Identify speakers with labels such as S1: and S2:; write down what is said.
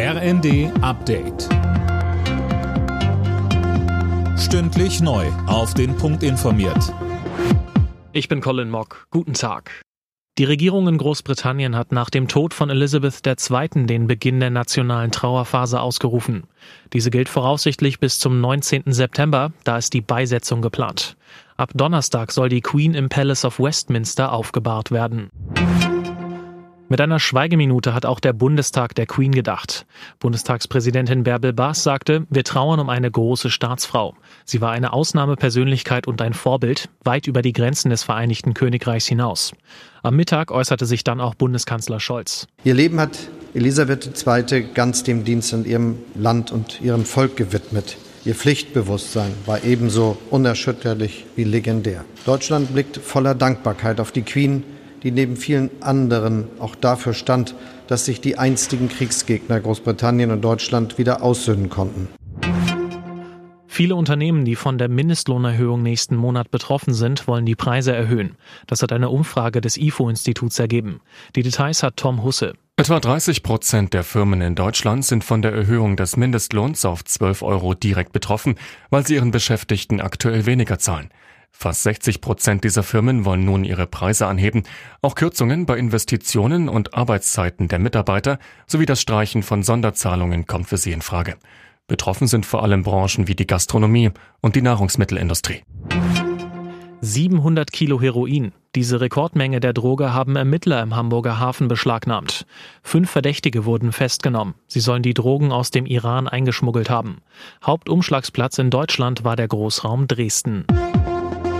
S1: RND Update. Stündlich neu. Auf den Punkt informiert.
S2: Ich bin Colin Mock. Guten Tag. Die Regierung in Großbritannien hat nach dem Tod von Elizabeth II. den Beginn der nationalen Trauerphase ausgerufen. Diese gilt voraussichtlich bis zum 19. September, da ist die Beisetzung geplant. Ab Donnerstag soll die Queen im Palace of Westminster aufgebahrt werden. Mit einer Schweigeminute hat auch der Bundestag der Queen gedacht. Bundestagspräsidentin Bärbel Baas sagte, wir trauern um eine große Staatsfrau. Sie war eine Ausnahmepersönlichkeit und ein Vorbild, weit über die Grenzen des Vereinigten Königreichs hinaus. Am Mittag äußerte sich dann auch Bundeskanzler Scholz.
S3: Ihr Leben hat Elisabeth II. ganz dem Dienst an ihrem Land und ihrem Volk gewidmet. Ihr Pflichtbewusstsein war ebenso unerschütterlich wie legendär. Deutschland blickt voller Dankbarkeit auf die Queen, die neben vielen anderen auch dafür stand, dass sich die einstigen Kriegsgegner Großbritannien und Deutschland wieder aussöhnen konnten.
S2: Viele Unternehmen, die von der Mindestlohnerhöhung nächsten Monat betroffen sind, wollen die Preise erhöhen. Das hat eine Umfrage des IFO-Instituts ergeben. Die Details hat Tom Husse.
S4: Etwa 30 Prozent der Firmen in Deutschland sind von der Erhöhung des Mindestlohns auf 12 Euro direkt betroffen, weil sie ihren Beschäftigten aktuell weniger zahlen. Fast 60 Prozent dieser Firmen wollen nun ihre Preise anheben. Auch Kürzungen bei Investitionen und Arbeitszeiten der Mitarbeiter sowie das Streichen von Sonderzahlungen kommt für sie in Frage. Betroffen sind vor allem Branchen wie die Gastronomie und die Nahrungsmittelindustrie.
S2: 700 Kilo Heroin. Diese Rekordmenge der Droge haben Ermittler im Hamburger Hafen beschlagnahmt. Fünf Verdächtige wurden festgenommen. Sie sollen die Drogen aus dem Iran eingeschmuggelt haben. Hauptumschlagsplatz in Deutschland war der Großraum Dresden.